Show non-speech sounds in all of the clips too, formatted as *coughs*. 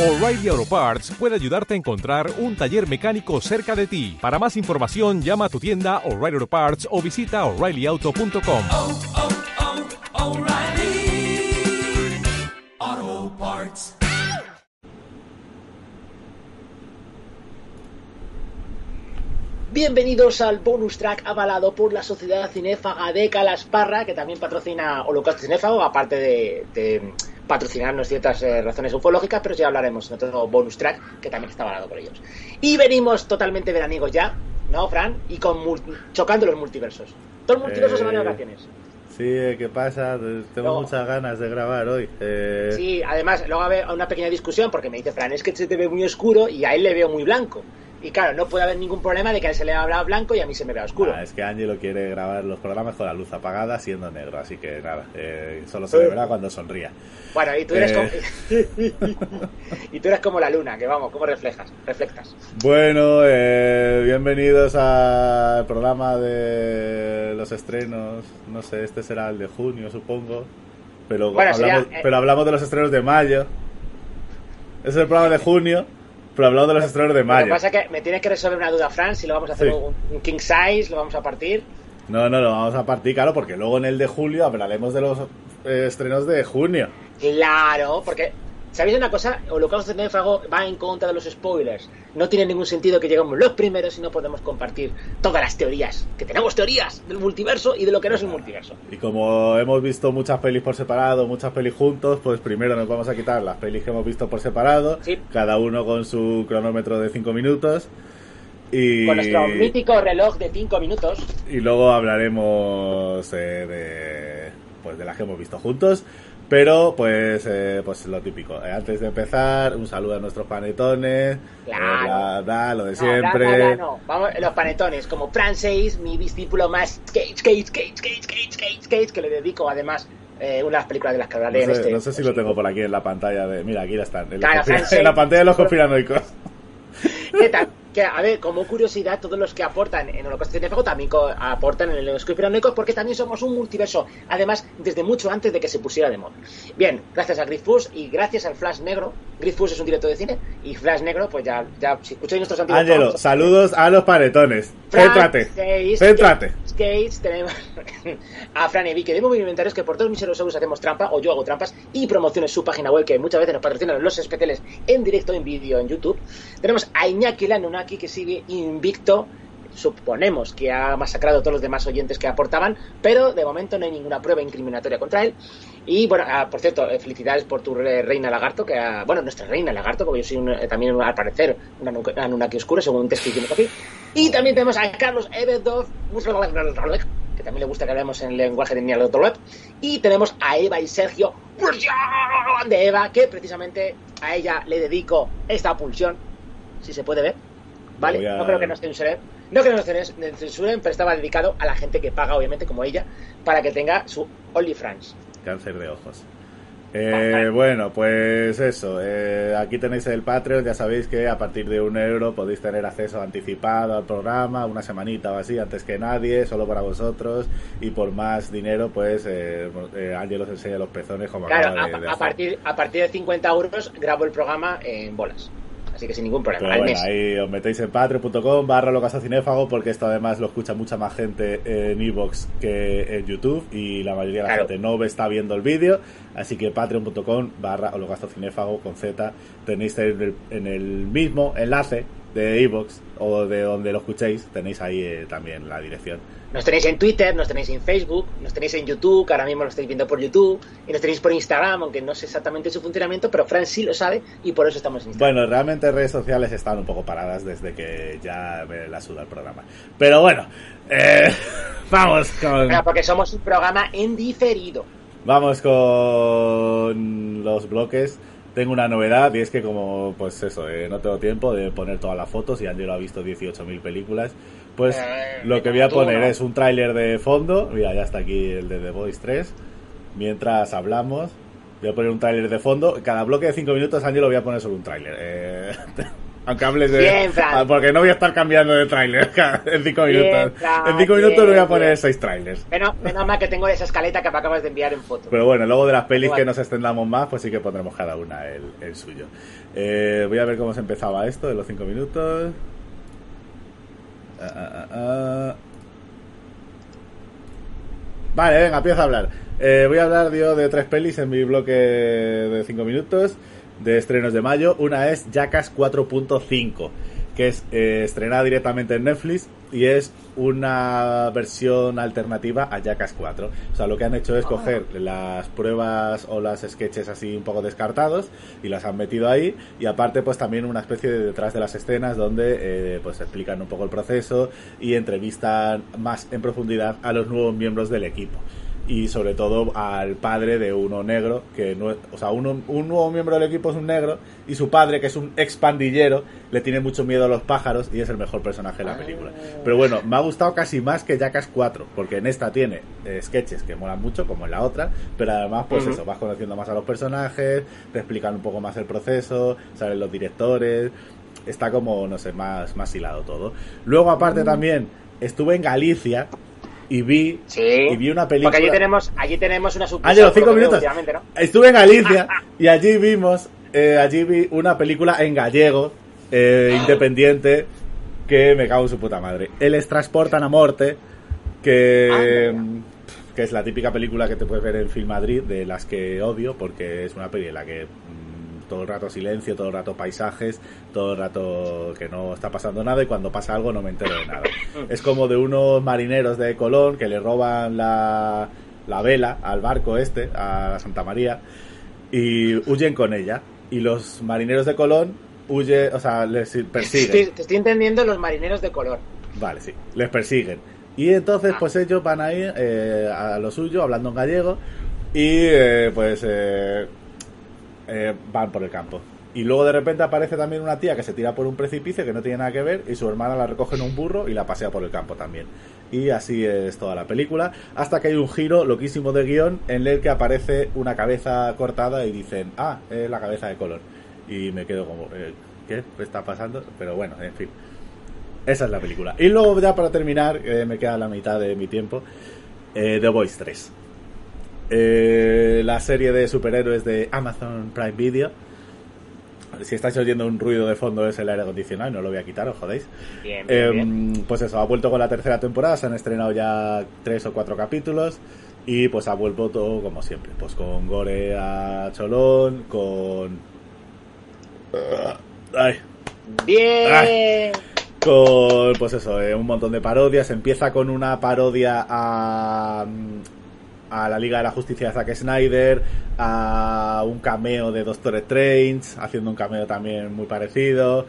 O'Reilly Auto Parts puede ayudarte a encontrar un taller mecánico cerca de ti. Para más información, llama a tu tienda O'Reilly Auto Parts o visita oreillyauto.com. oh, oh, Parts. Bienvenidos al bonus track avalado por la Sociedad Cinéfaga de Calasparra, que también patrocina Holocausto Cinéfago, aparte de, de patrocinarnos ciertas eh, razones ufológicas, pero ya hablaremos en otro bonus track que también está avalado por ellos. Y venimos totalmente veraniegos ya, ¿no, Fran? Y con chocando los multiversos. Todo el multiverso se va de Eh, vacaciones. Sí, eh, ¿qué pasa? Tengo No. muchas ganas de grabar hoy. Eh, Sí, además, luego va a haber una pequeña discusión porque me dice Fran, es que se te ve muy oscuro y a él le veo muy blanco. Y claro, no puede haber ningún problema de que a él se le habla blanco y a mí se me vea oscuro. ah, es que Angelo quiere grabar los programas con la luz apagada siendo negro, así que nada, eh, solo se le verá cuando sonría. Bueno, y tú eres Eh. como... *laughs* y tú eres como la luna, que vamos, ¿cómo reflejas? Reflectas. Bueno, eh, bienvenidos al programa de los estrenos. No sé, este será el de junio, supongo. Pero, Bueno, hablamos, sería, eh, pero hablamos de los estrenos de mayo. Es el programa de junio, pero hablamos de los estrenos de Lo que mayo. pasa es que me tienes que resolver una duda, Fran, si lo vamos a hacer Sí. un king size, lo vamos a partir. No, no, lo vamos a partir, claro, porque luego en el de julio hablaremos de los eh, estrenos de junio. Claro, porque... ¿Sabéis una cosa? Holocausto Cinéfago va en contra de los spoilers. No tiene ningún sentido que lleguemos los primeros y no podemos compartir todas las teorías. Que tenemos teorías del multiverso y de lo que no es el multiverso. Y como hemos visto muchas pelis por separado, muchas pelis juntos, pues primero nos vamos a quitar las pelis que hemos visto por separado, Sí. cada uno con su cronómetro de 5 minutos. Y, Con nuestro mítico reloj de 5 minutos. y luego hablaremos eh, de pues de las que hemos visto juntos. Pero pues eh, pues lo típico. Eh, antes de empezar, un saludo a nuestros panetones. Claro. eh, bla, bla, lo de siempre. No, no, no, Vamos, los panetones, como Francis, mi discípulo más Cage, Cage, Cage, Cage, Cage, Cage, Cage, que le dedico además eh, una de las películas de las que hablaré No en sé, este. no sé si lo tengo por aquí en la pantalla de. Mira, aquí ya están. En, la, Claro, Francés. en la pantalla de los conspiranoicos. ¿Qué tal? Que, a ver, como curiosidad, todos los que aportan en Holocausto Cinéfago también aportan en los Conspiranoicos porque también somos un multiverso. Además, desde mucho antes de que se pusiera de moda. Bien, gracias a Griffus y gracias al Flash Negro. Griffus es un director de cine y Flash Negro, pues ya, ya si escucháis nuestros antiguos Ángelo, programas- saludos a los panetones. Céntrate. Céntrate. Gates, tenemos *laughs* a Fran y Vicky de Movimentarios que por todos mis euros hacemos trampa o yo hago trampas y promociones su página web que muchas veces nos patrocinan los especiales en directo, en vídeo, en YouTube. Tenemos a Iñaki Lanunaki que sigue invicto. Suponemos que ha masacrado a todos los demás oyentes que aportaban, pero de momento no hay ninguna prueba incriminatoria contra él. Y bueno, ah, por cierto, eh, felicidades por tu re- reina lagarto, que ha- bueno, nuestra reina lagarto, porque yo soy eh, también al parecer una nu- Anunnaki oscuro, según un test que hicimos aquí. Y también tenemos a Carlos Ebedov, que también le gusta que hablemos en lenguaje de web. Y tenemos a Eva y Sergio de Eva, que precisamente a ella le dedico esta pulsión, si se puede ver. ¿Vale? Voy a- No creo que nos censuren. No creo que nos censuren, pero estaba dedicado a la gente que paga, obviamente, como ella, para que tenga su OnlyFans. Cáncer de ojos. Eh, bueno, pues eso. eh, aquí tenéis el Patreon. Ya sabéis que a partir de un euro podéis tener acceso anticipado al programa, una semanita o así, antes que nadie, solo para vosotros. Y por más dinero, pues eh, eh, Ángel os enseña los pezones como Claro, acaba de, a, de a hacer. partir, a partir de 50 euros grabo el programa en bolas. Así que sin ningún problema. Pero al bueno, mes. ahí os metéis en patreon.com barra locasacinéfago porque esto además lo escucha mucha más gente en Evox que en YouTube y la mayoría de la Claro. gente no está viendo el vídeo, así que patreon.com barra holocastocinéfago con Z tenéis en el, en el mismo enlace de Evox o de donde lo escuchéis, tenéis ahí eh, también la dirección. Nos tenéis en Twitter, nos tenéis en Facebook, nos tenéis en YouTube, que ahora mismo lo estáis viendo por YouTube, y nos tenéis por Instagram, aunque no sé exactamente su funcionamiento, pero Fran sí lo sabe y por eso estamos en Instagram. Bueno, realmente redes sociales están un poco paradas desde que ya me la suda el programa. Pero bueno, eh, *laughs* vamos con... Bueno, porque somos un programa en diferido. Vamos con los bloques. Tengo una novedad y es que como pues eso, eh, no tengo tiempo de poner todas las fotos y Angelo ha visto 18.000 películas, pues Eh, lo que voy a poner no. es un tráiler de fondo. Mira, ya está aquí el de The Voice 3. Mientras hablamos, voy a poner un tráiler de fondo. Cada bloque de 5 minutos Angelo voy a poner solo un tráiler. Eh, *laughs* Aunque hables de... Bien, Fran. Ah, Porque no voy a estar cambiando de tráiler *laughs* en cinco Bien, minutos. Fran, en cinco minutos no voy a poner seis trailers. Menos, menos mal que tengo esa escaleta que me acabas de enviar en foto. Pero bueno, luego de las pelis que nos extendamos más, pues sí que pondremos cada una el, el suyo. Eh, voy a ver cómo se empezaba esto de los cinco minutos. Ah, ah, ah, ah. Vale, venga, empiezo a hablar. Eh, voy a hablar yo de tres pelis en mi bloque de 5 minutos de estrenos de mayo. Una es Jackass 4.5, que es eh, estrenada directamente en Netflix y es una versión alternativa a Jackass 4. O sea, lo que han hecho es coger las pruebas o las sketches así un poco descartados y las han metido ahí. Y aparte, pues también una especie de detrás de las escenas donde eh, pues explican un poco el proceso y entrevistan más en profundidad a los nuevos miembros del equipo y sobre todo al padre de uno negro, que no, o sea, uno, un nuevo miembro del equipo es un negro y su padre, que es un ex pandillero, le tiene mucho miedo a los pájaros y es el mejor personaje de la película. Pero bueno, me ha gustado casi más que Jackass 4, porque en esta tiene eh, sketches que molan mucho, como en la otra, pero además, pues eso, vas conociendo más a los personajes, te explican un poco más el proceso, salen los directores, está como, no sé, más, más hilado todo. Luego, aparte también, estuve en Galicia y vi, Sí. y vi una película... Porque allí tenemos, allí tenemos una sucursal. Ángelo, cinco minutos. ¿no? Estuve en Galicia y allí vimos, eh, allí vi una película en gallego, eh, independiente, que me cago en su puta madre. El transportan a morte, que, Ah, que es la típica película que te puedes ver en Film Madrid, de las que odio, porque es una peli en la que todo el rato silencio, todo el rato paisajes, todo el rato que no está pasando nada y cuando pasa algo no me entero de nada. Es como de unos marineros de Colón que le roban la, la vela al barco este, a Santa María, y huyen con ella. Y los marineros de Colón huyen, o sea, les persiguen. Estoy- te estoy entendiendo los marineros de color. Vale, sí, les persiguen. Y entonces, pues ellos van a ir eh, a lo suyo, hablando en gallego, y eh, pues eh, eh, van por el campo. Y luego de repente aparece también una tía que se tira por un precipicio que no tiene nada que ver, y su hermana la recoge en un burro y la pasea por el campo también. Y así es toda la película, hasta que hay un giro loquísimo de guion en el que aparece una cabeza cortada y dicen, ah, es la cabeza de color. Y me quedo como, eh, ¿qué está pasando? Pero bueno, en fin. Esa es la película. Y luego, ya para terminar, eh, me queda la mitad de mi tiempo, The Voice 3. Eh, la serie de superhéroes de Amazon Prime Video. Si estáis oyendo un ruido de fondo es el aire acondicionado, y no lo voy a quitar, os jodéis. Bien, bien, bien. Em, pues eso, ha vuelto con la tercera temporada, se han estrenado ya tres o cuatro capítulos y pues ha vuelto todo como siempre, pues con gore a cholón, con... Ay, Bien. con pues eso, eh, un montón de parodias. Empieza con una parodia a, a la Liga de la Justicia de Zack Snyder, a un cameo de Doctor Strange, haciendo un cameo también muy parecido.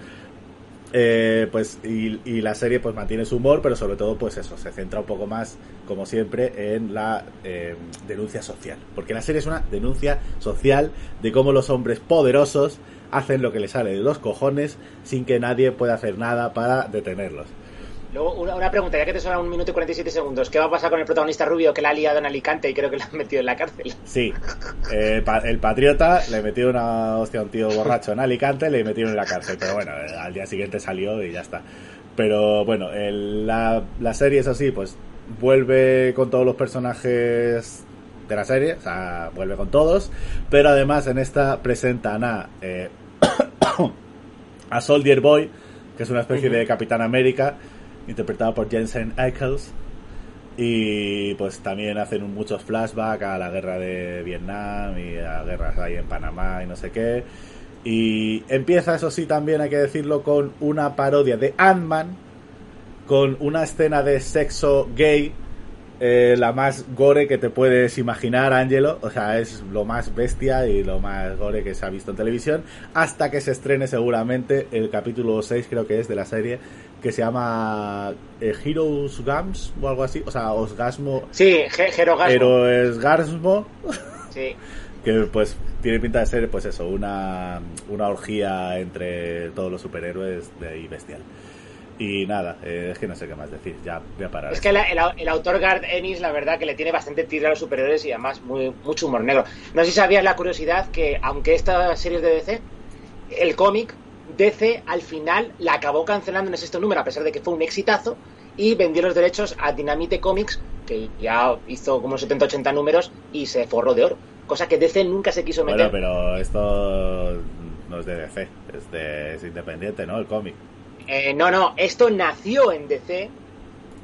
Eh, pues y, la serie pues mantiene su humor, pero sobre todo pues eso, se centra un poco más, como siempre, en la eh, denuncia social. Porque la serie es una denuncia social de cómo los hombres poderosos hacen lo que les sale de los cojones sin que nadie pueda hacer nada para detenerlos. Luego, una, una pregunta, ya que te sobra un minuto y 47 segundos. ¿Qué va a pasar con el protagonista rubio que la ha liado en Alicante y creo que la han metido en la cárcel? Sí, eh, pa- el patriota le metió una hostia a un tío borracho en Alicante, le metieron en la cárcel, pero bueno, eh, al día siguiente salió y ya está. Pero bueno, el- la, la serie, eso sí, pues vuelve con todos los personajes de la serie, o sea, vuelve con todos, pero además en esta presentan a, eh, *coughs* a Soldier Boy, que es una especie de Capitán América, interpretado por Jensen Ackles. Y pues también hacen muchos flashbacks a la guerra de Vietnam y a guerras ahí en Panamá y no sé qué. Y empieza, eso sí, también hay que decirlo, con una parodia de Ant-Man, con una escena de sexo gay, eh, la más gore que te puedes imaginar, Angelo. O sea, es lo más bestia y lo más gore que se ha visto en televisión. Hasta que se estrene seguramente el capítulo 6, creo que es, de la serie, que se llama eh, Heroes Gams o algo así. O sea, Osgasmo. Sí, Ge- Jerogasmo. Héroes Gasmo. Sí. *laughs* Que pues tiene pinta de ser, pues eso, una, una orgía entre todos los superhéroes de ahí bestial. Y nada, eh, es que no sé qué más decir, ya voy a parar. Es que la- el, el autor Garth Ennis, la verdad, que le tiene bastante tira a los superiores y además muy, mucho humor negro. No sé si sabías la curiosidad que, aunque esta serie es de DC, el cómic DC al final la acabó cancelando en el sexto número, a pesar de que fue un exitazo, y vendió los derechos a Dynamite Comics, que ya hizo como 70-80 números y se forró de oro. Cosa que DC nunca se quiso meter. Bueno, pero esto no es de DC, es, de, es independiente, ¿no? El cómic. Eh, no, no, esto nació en DC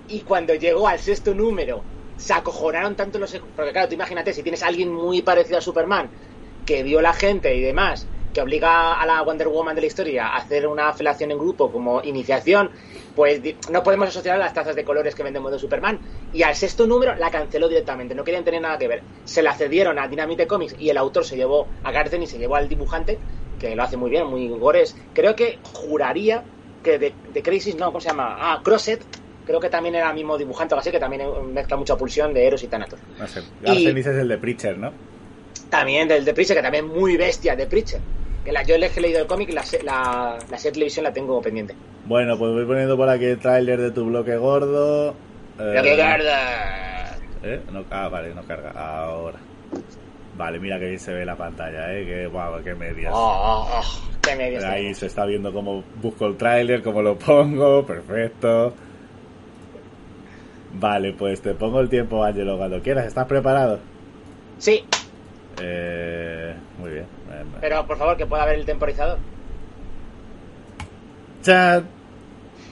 y cuando llegó al sexto número se acojonaron tanto los... Porque claro, tú imagínate, si tienes a alguien muy parecido a Superman que vio la gente y demás, que obliga a la Wonder Woman de la historia a hacer una felación en grupo como iniciación, pues no podemos asociar a las tazas de colores que venden de Superman. Y al sexto número la canceló directamente, no querían tener nada que ver. Se la cedieron a Dynamite Comics y el autor se llevó a Garden y se llevó al dibujante, que lo hace muy bien, muy gores. Creo que juraría que de, de Crisis, no, ¿cómo se llama? Ah, Crosset, creo que también era el mismo dibujante o así, que también mezcla mucha pulsión de Eros y Thanatos. No sé. Y- el de Preacher, ¿no? También del de Preacher, que también muy bestia de Preacher. Que la, yo he leído el cómic, la, se- la, la serie de televisión la tengo pendiente. Bueno, pues voy poniendo por aquí el tráiler de tu bloque gordo. Eh, Pero que guarda. ¿eh? No, ah, vale, no carga. Ahora. Vale, mira que bien se ve la pantalla, ¿eh? Que guau, qué medias. Oh, oh, oh, qué medios Ahí se está viendo cómo busco el tráiler, cómo lo pongo, perfecto. Vale, pues te pongo el tiempo, Ángelo, cuando quieras. ¿Estás preparado? Sí, Eh, muy bien. Pero por favor que pueda ver el temporizador. Chat.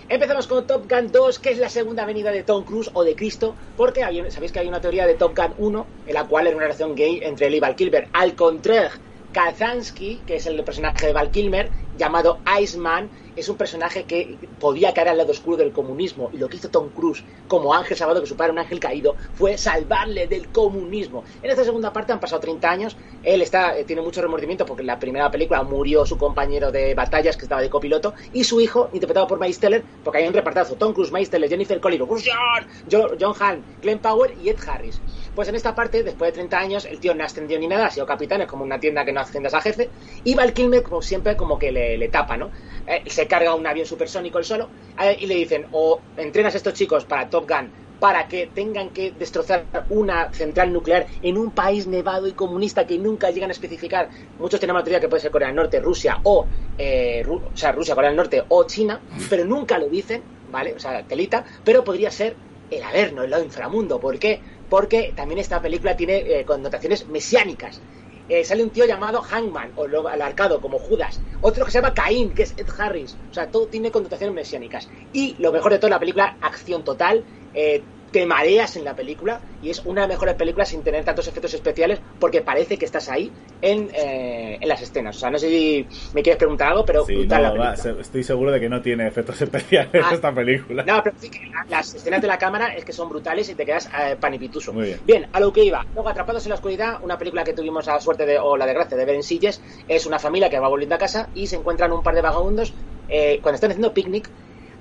Empezamos con Top Gun 2, que es la segunda venida de Tom Cruise o de Cristo, porque hay- sabéis que hay una teoría de Top Gun 1 en la cual era una relación gay entre él y Val Kilmer. Al contrario, Kazansky, que es el personaje de Val Kilmer, llamado Iceman, es un personaje que podía caer al lado oscuro del comunismo. Y lo que hizo Tom Cruise como ángel salvado, que su padre un ángel caído, fue salvarle del comunismo. En esta segunda parte han pasado 30 años. Él está, eh, tiene mucho remordimiento porque en la primera película murió su compañero de batallas, que estaba de copiloto, y su hijo, interpretado por Miles Teller, porque hay un repartazo: Tom Cruise, Miles Teller, Jennifer Bruce John, Jo- John Hahn, Glenn Powell y Ed Harris. Pues en esta parte, después de 30 años, el tío no ha ascendido ni nada, ha sido capitán, es como una tienda que no asciendas a jefe, y Val Kilmer, como siempre, como que le, le tapa, ¿no? Eh, se carga un avión supersónico él solo, eh, y le dicen, o entrenas a estos chicos para Top Gun, para que tengan que destrozar una central nuclear en un país nevado y comunista que nunca llegan a especificar. Muchos tenemos la teoría que puede ser Corea del Norte, Rusia o, eh, o sea, Rusia, Corea del Norte o China, pero nunca lo dicen, ¿vale? O sea, telita, pero podría ser el Averno, el inframundo. ¿Por qué? Porque también esta película tiene eh, connotaciones mesiánicas. Eh, sale un tío llamado Hangman, o lo alarcado como Judas. Otro que se llama Caín, que es Ed Harris. O sea, todo tiene connotaciones mesiánicas. Y lo mejor de todo, la película, acción total. eh, te mareas en la película y es una de las mejores películas sin tener tantos efectos especiales porque parece que estás ahí en, eh, en las escenas. O sea, no sé si me quieres preguntar algo, pero Sí, brutal no, la va, estoy seguro de que no tiene efectos especiales Ah. esta película. No, pero sí que la- las escenas de la cámara es que son brutales y te quedas eh, panipituso. Muy bien. a lo que iba. Luego, Atrapados en la Oscuridad, una película que tuvimos la suerte de, o la desgracia de ver en Silles, es una familia que va volviendo a casa y se encuentran un par de vagabundos eh, cuando están haciendo picnic.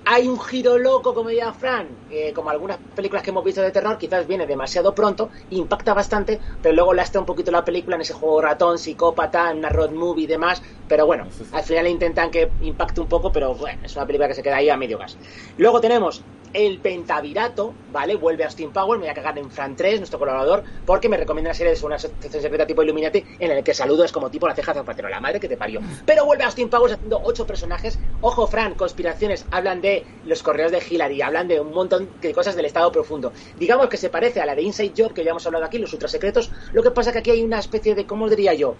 Hay un giro loco, como decía Fran, eh, como algunas películas que hemos visto de terror, quizás viene demasiado pronto, impacta bastante, pero luego lastra un poquito la película en ese juego ratón, psicópata, en una road movie y demás, pero bueno, al final intentan que impacte un poco, pero bueno, es una película que se queda ahí a medio gas. Luego tenemos el Pentavirato, ¿vale? Vuelve Austin Power, me voy a cagar en Fran 3, nuestro colaborador, porque me recomienda una serie de una asociación secreta tipo Illuminati, en el que saludo es como tipo la ceja de zapatero, la madre que te parió. Pero vuelve Austin Powers haciendo ocho personajes. Ojo, Fran, conspiraciones, hablan de los correos de Hillary, hablan de un montón de cosas del Estado profundo. Digamos que se parece a la de Inside Job, que ya hemos hablado aquí, los ultrasecretos. Lo que pasa que aquí hay una especie de, ¿cómo diría yo?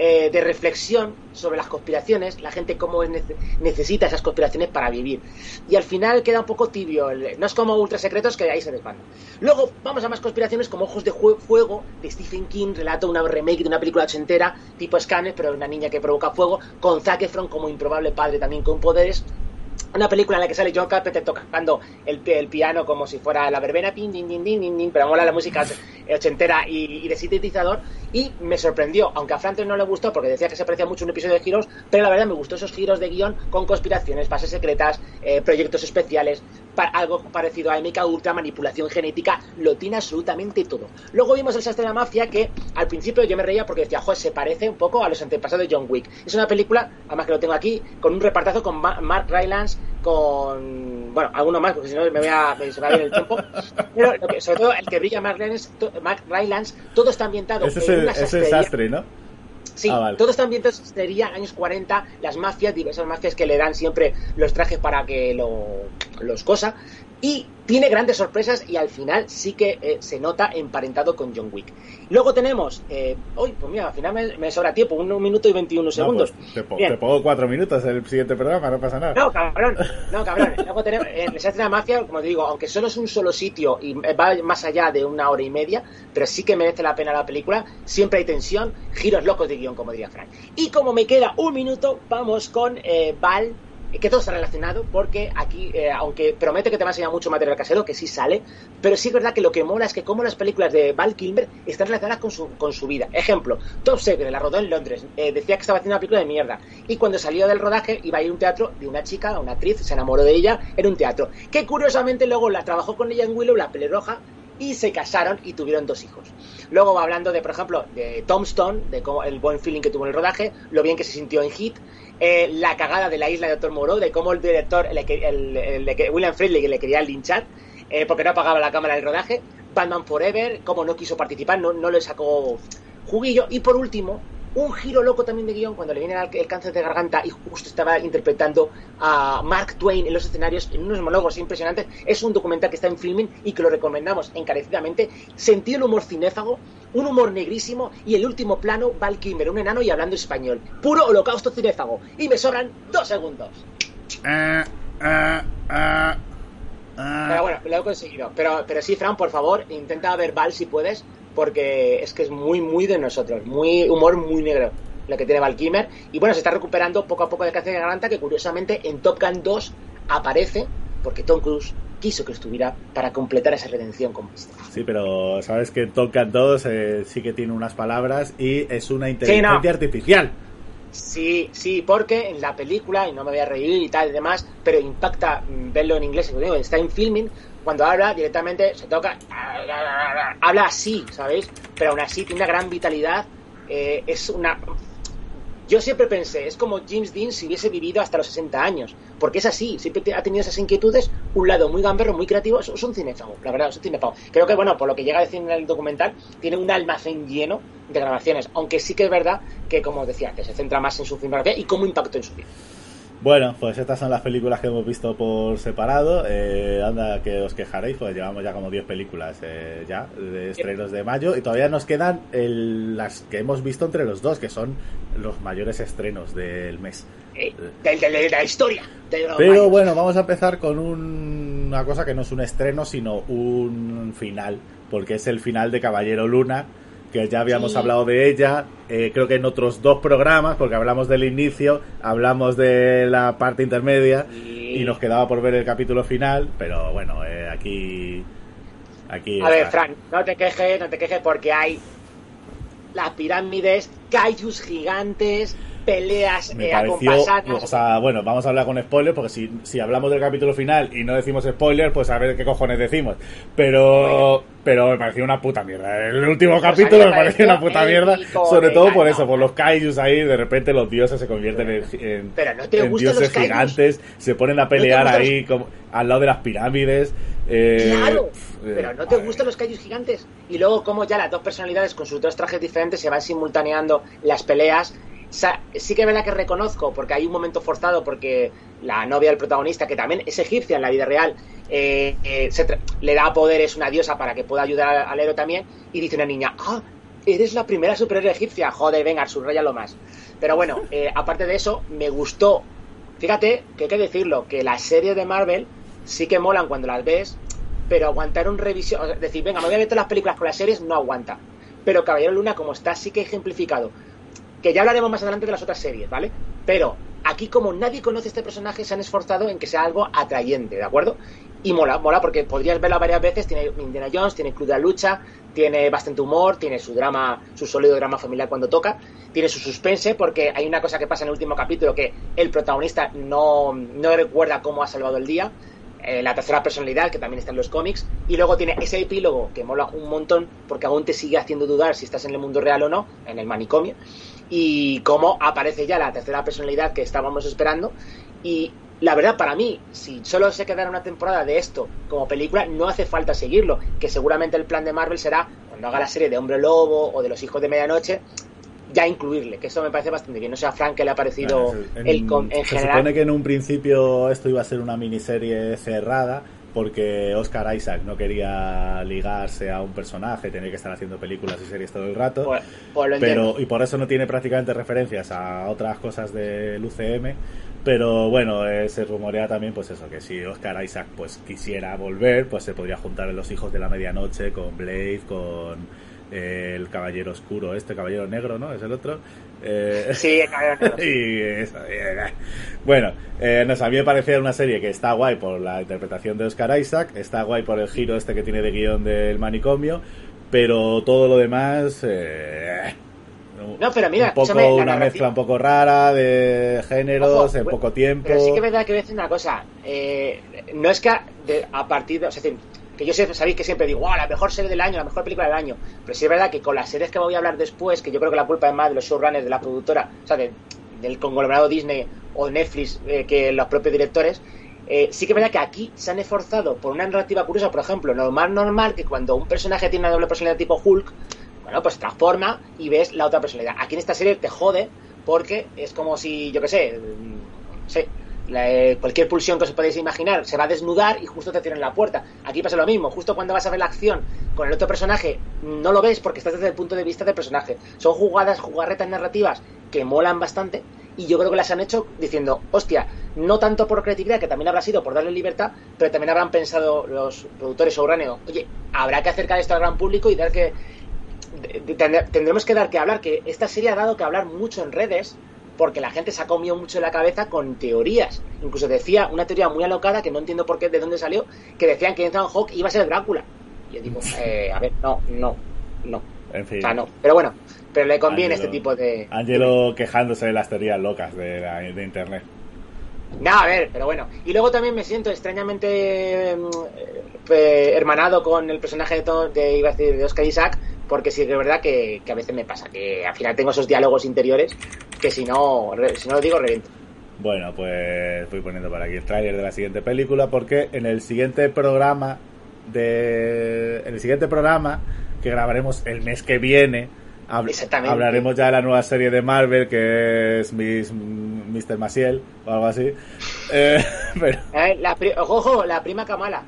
Eh, de reflexión sobre las conspiraciones, la gente cómo nece- necesita esas conspiraciones para vivir. Y al final queda un poco tibio, el- no es como Ultra Secretos que ahí se desbanda. Luego vamos a más conspiraciones como Ojos de Fuego de Stephen King, relato una remake de una película ochentera tipo Scanner, pero una niña que provoca fuego, con Zac Efron como improbable padre también con poderes. Una película en la que sale John Carpenter tocando el, el piano como si fuera la verbena, pin, din, din, din, din, pero mola la música ochentera y, y de sintetizador. Y me sorprendió, aunque a Francis no le gustó porque decía que se parecía mucho un episodio de Heroes, pero la verdad me gustó esos giros de guion con conspiraciones, bases secretas, eh, proyectos especiales, pa- algo parecido a MK Ultra, manipulación genética, lo tiene absolutamente todo. Luego vimos el sastre de la mafia que al principio yo me reía porque decía, joder, se parece un poco a los antepasados de John Wick. Es una película, además que lo tengo aquí, con un repartazo con Ma- Mark Rylance, con, bueno, alguno más, porque si no me voy a, se va a ir el tiempo. Pero lo que- sobre todo el que brilla Mark Rylance, to- Mark Rylance todo está ambientado Ese es el, una ese es sastrería. sastre, ¿no? Sí, Ah, vale. todo está ambientado sería años 40, las mafias, diversas mafias que le dan siempre los trajes para que lo, los cosa. Y tiene grandes sorpresas y al final sí que eh, se nota emparentado con John Wick. Luego tenemos, eh, hoy, pues mira, al final me, me sobra tiempo, un minuto y 21 No, segundos. pues te, po- Bien. te pongo cuatro minutos en el siguiente programa, no pasa nada. No, cabrón, no, cabrón. Luego tenemos, en esa escena mafia, como te digo, aunque solo es un solo sitio y va más allá de una hora y media, pero sí que merece la pena la película, siempre hay tensión, giros locos de guion, como diría Frank. Y como me queda un minuto, vamos con eh, Val, eh, que todo está relacionado, porque aquí, eh, aunque promete que te va a enseñar mucho material casero, que sí sale, pero sí es verdad que lo que mola es que como las películas de Val Kilmer están relacionadas con su, con su vida. Ejemplo, Top Secret, la rodó en Londres, eh, decía que estaba haciendo una película de mierda, y cuando salió del rodaje iba a ir a un teatro de una chica, una actriz, se enamoró de ella en un teatro, que curiosamente luego la trabajó con ella en Willow, la pelirroja, y se casaron y tuvieron dos hijos. Luego va hablando de, por ejemplo, de Tombstone, de cómo el buen feeling que tuvo en el rodaje, lo bien que se sintió en Hit, eh, la cagada de la isla de Dr. Moreau, de cómo el director, el- el- William Friedle le quería linchar, eh, porque no apagaba la cámara del rodaje, Batman Forever, cómo no quiso participar, no, no le sacó juguillo, y por último, un giro loco también de guion cuando le viene el, el cáncer de garganta y justo estaba interpretando a Mark Twain en los escenarios en unos monólogos impresionantes. Es un documental que está en filming y que lo recomendamos encarecidamente. Sentí el humor cinéfago, un humor negrísimo y el último plano, Val Kilmer, un enano y hablando español. Puro holocausto cinéfago. Y me sobran dos segundos. Ah, ah, ah. Pero bueno, lo he conseguido. Pero, pero sí, Fran, por favor, intenta ver Val si puedes, porque es que es muy, muy de nosotros. Muy humor muy negro lo que tiene Val Kilmer. Y bueno, se está recuperando poco a poco de cáncer de garganta, que curiosamente en Top Gun 2 aparece, porque Tom Cruise quiso que estuviera para completar esa redención con. Sí, pero sabes que Top Gun 2 eh, sí que tiene unas palabras y es una inteligencia no. artificial. Sí, sí, porque en la película, y no me voy a reír y tal y demás, pero impacta mm, verlo en inglés, como digo, está en filming, cuando habla directamente se toca, habla así, ¿sabéis? Pero aún así tiene una gran vitalidad, eh, es una... Yo siempre pensé, es como James Dean si hubiese vivido hasta los 60 años, porque es así, siempre ha tenido esas inquietudes, un lado muy gamberro, muy creativo, es, un cinéfago, la verdad, es un cinéfago. Creo que, bueno, por lo que llega a decir en el documental, tiene un almacén lleno de grabaciones, aunque sí que es verdad que, como decía, que se centra más en su filmografía y cómo impactó en su vida. Bueno, pues estas son las películas que hemos visto por separado. Eh, anda, que os quejaréis, pues llevamos ya como 10 películas eh, ya de estrenos de mayo y todavía nos quedan el- las que hemos visto entre los dos, que son los mayores estrenos del mes. Eh, de, de- de la historia. de Pero bueno, vamos a empezar con un- una cosa que no es un estreno, sino un final, porque es el final de Caballero Luna, que ya habíamos Sí. hablado de ella, eh, creo que en otros dos programas, porque hablamos del inicio, hablamos de la parte intermedia Sí. y nos quedaba por ver el capítulo final, pero bueno, eh, aquí... aquí A ver, está. Fran, no te quejes, no te quejes porque hay las pirámides, kaijus gigantes, peleas Me eh, pareció, o sea, bueno, vamos a hablar con spoilers porque si, si hablamos del capítulo final y no decimos spoilers, pues a ver qué cojones decimos. Pero, pero me pareció una puta mierda. El último Pues capítulo me me pareció una puta mierda, sobre todo por eso, por los kaijus ahí, de repente los dioses se convierten en, en- Pero no te en gustan dioses gigantes, se ponen a pelear ahí como, al lado de las pirámides. eh, Claro, eh, pero ¿no te gustan los kaijus gigantes? Y luego como ya las dos personalidades con sus dos trajes diferentes se van simultaneando las peleas. Sí que es verdad que reconozco, porque hay un momento forzado, porque la novia del protagonista, que también es egipcia en la vida real, eh, eh, se le da poderes una diosa para que pueda ayudar al, al héroe también, y dice una niña, ah, eres la primera superhéroe egipcia, joder, venga, subrayalo más. Pero bueno, *laughs* eh, aparte de eso, me gustó, fíjate, que hay que decirlo, que las series de Marvel sí que molan cuando las ves, pero aguantar un revisión, o sea, decir, venga, me voy a ver todas las películas con las series, no aguanta. Pero Caballero Luna, como está, sí que ejemplificado. Que ya hablaremos más adelante de las otras series, ¿vale? Pero aquí, como nadie conoce este personaje, se han esforzado en que sea algo atrayente, ¿de acuerdo? Y mola, mola, porque podrías verla varias veces. Tiene Indiana Jones, tiene Club de la Lucha, tiene bastante humor, tiene su drama, su sólido drama familiar cuando toca, tiene su suspense, porque hay una cosa que pasa en el último capítulo que el protagonista no, no recuerda cómo ha salvado el día eh, la tercera personalidad, que también está en los cómics, y luego tiene ese epílogo que mola un montón, porque aún te sigue haciendo dudar si estás en el mundo real o no, en el manicomio, y cómo aparece ya la tercera personalidad que estábamos esperando, y la verdad, para mí, si solo se quedara una temporada de esto como película, no hace falta seguirlo, que seguramente el plan de Marvel será, cuando haga la serie de Hombre Lobo o de los Hijos de Medianoche, ya incluirle, que eso me parece bastante bien. No sé a Frank que le ha parecido Bueno, en- el en se general. supone que en un principio esto iba a ser una miniserie cerrada porque Oscar Isaac no quería ligarse a un personaje, tenía que estar haciendo películas y series todo el rato. Pues, pues lo entiendo. pero y por eso no tiene prácticamente referencias a otras cosas del UCM pero bueno eh, se rumorea también pues eso que si Oscar Isaac pues quisiera volver pues se podría juntar en los hijos de la medianoche con Blade con eh, el caballero oscuro este caballero negro no es el otro Eh, Sí, *laughs* y eso, eh, bueno, eh, no sé, a mí me parecía una serie que está guay por la interpretación de Oscar Isaac, está guay por el giro este que tiene de guion del manicomio, pero todo lo demás... eh, No, pero mira, un poco una narrativa- mezcla un poco rara de géneros Ojo, en bu- poco tiempo. Pero sí que es verdad que voy a decir una cosa. eh, no es que a, de- a partir de. O sea, que yo sé- sabéis que siempre digo, wow, la mejor serie del año, la mejor película del año. Pero sí es verdad que con las series que voy a hablar después, que yo creo que la culpa es más de los showrunners, de la productora, o sea, de- del conglomerado Disney o Netflix eh, que los propios directores. eh, sí que es verdad que aquí se han esforzado por una narrativa curiosa, por ejemplo, normal, normal, que cuando un personaje tiene una doble personalidad tipo Hulk, bueno, pues transforma y ves la otra personalidad. Aquí en esta serie te jode porque es como si, yo qué sé, mm, sé, la- eh, cualquier pulsión que os podéis imaginar se va a desnudar y justo te cierran la puerta. Aquí pasa lo mismo, justo cuando vas a ver la acción con el otro personaje, no lo ves porque estás desde el punto de vista del personaje. Son jugadas, jugarretas narrativas que molan bastante y yo creo que las han hecho diciendo, hostia, no tanto por creatividad, que también habrá sido por darle libertad, pero también habrán pensado los productores o oye, habrá que acercar esto al gran público y dar que tendremos que dar que hablar, que esta serie ha dado que hablar mucho en redes, porque la gente se ha comido mucho la cabeza con teorías. Incluso decía una teoría muy alocada, que no entiendo por qué, de dónde salió, que decían que Ethan Hawke iba a ser Drácula. Y yo digo, *laughs* eh, a ver, no, no, no. En fin, O sea, no. Pero bueno, pero le conviene Angelo- este tipo de... Angelo quejándose de las teorías locas de, la- de internet. No, a ver, pero bueno. Y luego también me siento extrañamente mm, eh, hermanado con el personaje de, To- de, iba a decir, de Oscar Isaac, porque sí que es verdad que, que a veces me pasa, que al final tengo esos diálogos interiores que si no, si no lo digo, reviento. Bueno, pues voy poniendo por aquí el tráiler de la siguiente película porque en el siguiente programa de en el siguiente programa que grabaremos el mes que viene hab- hablaremos ya de la nueva serie de Marvel que es Miss Mr. Maciel o algo así. *laughs* Eh, *laughs* pero Eh, La, pri- ojo, la prima Kamala.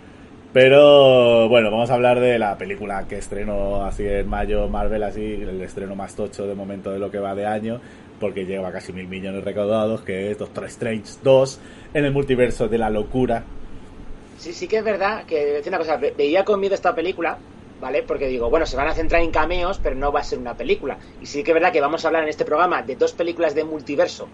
Pero bueno, vamos a hablar de la película que estrenó así en mayo Marvel, así el estreno más tocho de momento de lo que va de año, porque lleva casi mil millones recaudados, que es Doctor Strange 2 en el multiverso de la locura. Sí, sí que es verdad que una cosa, ve- veía con miedo esta película, ¿vale? Porque digo, bueno, se van a centrar en cameos, pero no va a ser una película. Y sí que es verdad que vamos a hablar en este programa de dos películas de multiverso.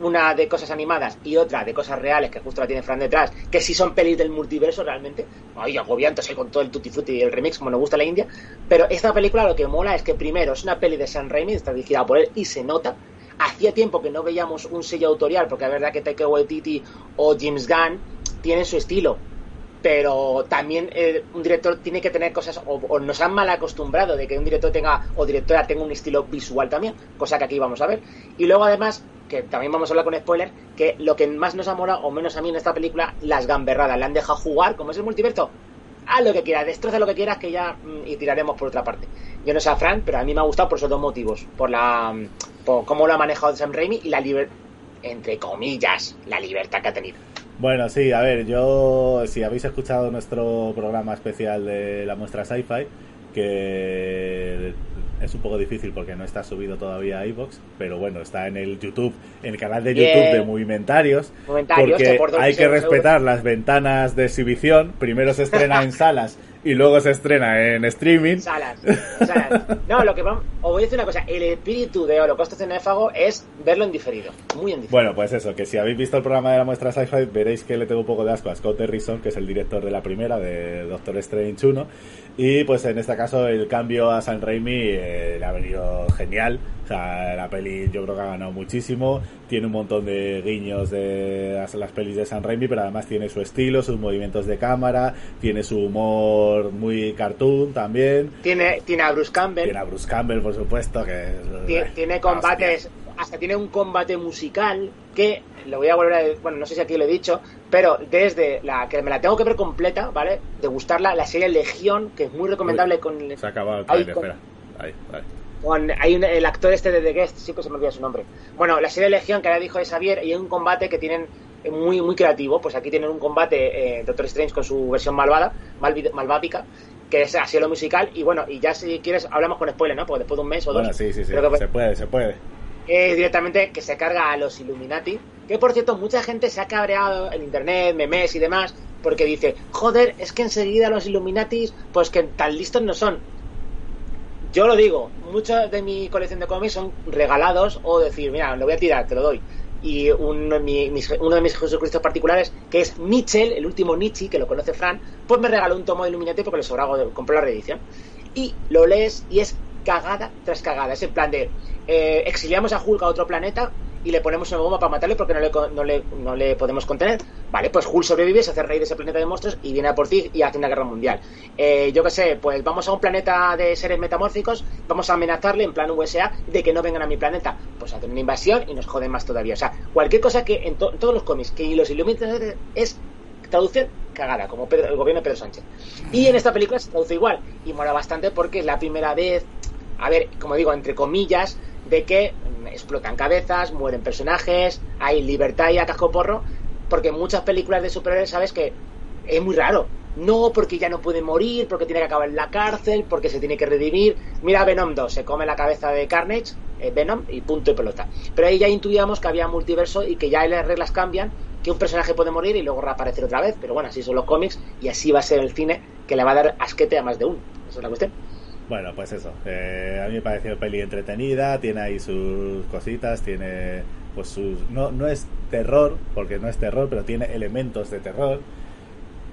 Una de cosas animadas y otra de cosas reales, que justo la tiene Fran detrás, que sí son pelis del multiverso realmente. Ay, agobiantes ahí con todo el tutti frutti y el remix, como nos gusta la India. Pero esta película lo que mola es que primero es una peli de Sam Raimi, está dirigida por él y se nota. Hacía tiempo que no veíamos un sello autorial, porque es verdad que Taika Waititi o James Gunn tienen su estilo, pero también eh, un director tiene que tener cosas, o, o nos han mal acostumbrado de que un director tenga, o directora tenga un estilo visual también, cosa que aquí vamos a ver. Y luego además, que también vamos a hablar con spoiler, que lo que más nos ha molado, o menos a mí en esta película, las gamberradas, le han dejado jugar, como es el multiverso, haz lo que quieras, destroza lo que quieras, que ya, mm, y tiraremos por otra parte. Yo no sé a Fran, pero a mí me ha gustado por esos dos motivos, por la, mm, por cómo lo ha manejado Sam Raimi y la libertad, entre comillas, la libertad que ha tenido. Bueno, sí, a ver, yo, si habéis escuchado nuestro programa especial de la muestra Sci-Fi, que es un poco difícil porque no está subido todavía a iVoox, pero bueno, está en el YouTube, en el canal de Bien. YouTube de Movimentarios, Movimentarios, porque que por dos hay que euros. respetar las ventanas de exhibición, primero se estrena en *laughs* salas y luego se estrena en streaming. Salas, salas. No, lo que vamos, os voy a decir una cosa, el espíritu de Holocausto Cenéfago es verlo en diferido, muy en diferido. Bueno, pues eso, que si habéis visto el programa de la muestra Sci-Fi, veréis que le tengo un poco de asco a Scott Derrison, que es el director de la primera, de Doctor Strange 1. Y pues en este caso el cambio a San Raimi eh, le ha venido genial. O sea, la peli yo creo que ha ganado muchísimo. Tiene un montón de guiños de las, las pelis de San Raimi, pero además tiene su estilo, sus movimientos de cámara, tiene su humor muy cartoon también. Tiene, tiene a Bruce Campbell, Tiene a Bruce Campbell, por supuesto, que es- tiene, tiene combates, hasta tiene un combate musical que, lo voy a volver a bueno, no sé si aquí lo he dicho, pero desde la que me la tengo que ver completa, ¿vale? De gustarla, la serie Legión, que es muy recomendable con... Se ha acabado el Ahí trailer, con- espera. Ahí, vale. Con hay un- el actor este de The Guest, sí que se me olvida su nombre. Bueno, la serie Legión que ahora dijo de Xavier y hay un combate que tienen eh, muy muy creativo, pues aquí tienen un combate eh, Doctor Strange con su versión malvada, malvi- malvática, que es así lo musical y bueno, y ya si quieres hablamos con spoiler, ¿no? Porque después de un mes o Bueno, dos, sí, sí, sí. creo que- Se puede, se puede. eh, directamente que se carga a los Illuminati. Que por cierto, mucha gente se ha cabreado en internet, memes y demás, porque dice, joder, es que enseguida los Illuminatis, pues que tan listos no son. Yo lo digo, muchos de mi colección de cómics son regalados o decir, mira, lo voy a tirar, te lo doy. Y uno de, mi- mis, uno de mis particulares, que es Mitchell, el último Nietzsche, que lo conoce Fran, pues me regaló un tomo de Illuminati porque le sobraba, compró la reedición. Y lo lees y es cagada tras cagada. Es en plan de, eh, exiliamos a Hulk a otro planeta y le ponemos una bomba para matarle porque no le, no le, no le podemos contener. Vale, pues Hulk sobrevive, se hace rey de ese planeta de monstruos y viene a por ti y hace una guerra mundial. Eh, yo qué sé, pues vamos a un planeta de seres metamórficos, vamos a amenazarle en plan USA de que no vengan a mi planeta. Pues hacen una invasión y nos joden más todavía. O sea, cualquier cosa que en todos los cómics que los Illuminati es traducción cagada, como Pedro- el gobierno de Pedro Sánchez. Y en esta película se traduce igual. Y mola bastante porque es la primera vez, a ver, como digo, entre comillas, de que mm, explotan cabezas, mueren personajes, hay libertad y a casco porro, porque en muchas películas de superhéroes sabes que es muy raro. No, porque ya no puede morir, porque tiene que acabar en la cárcel, porque se tiene que redimir. Mira Venom 2, se come la cabeza de Carnage, eh, Venom, y punto y pelota. Pero ahí ya intuíamos que había multiverso y que ya las reglas cambian, que un personaje puede morir y luego reaparecer otra vez. Pero bueno, así son los cómics y así va a ser el cine que le va a dar asquete a más de uno. Esa es la cuestión. Bueno, pues eso. eh, a mí me pareció peli entretenida, tiene ahí sus cositas, tiene pues sus... No, no es terror, porque no es terror, pero tiene elementos de terror.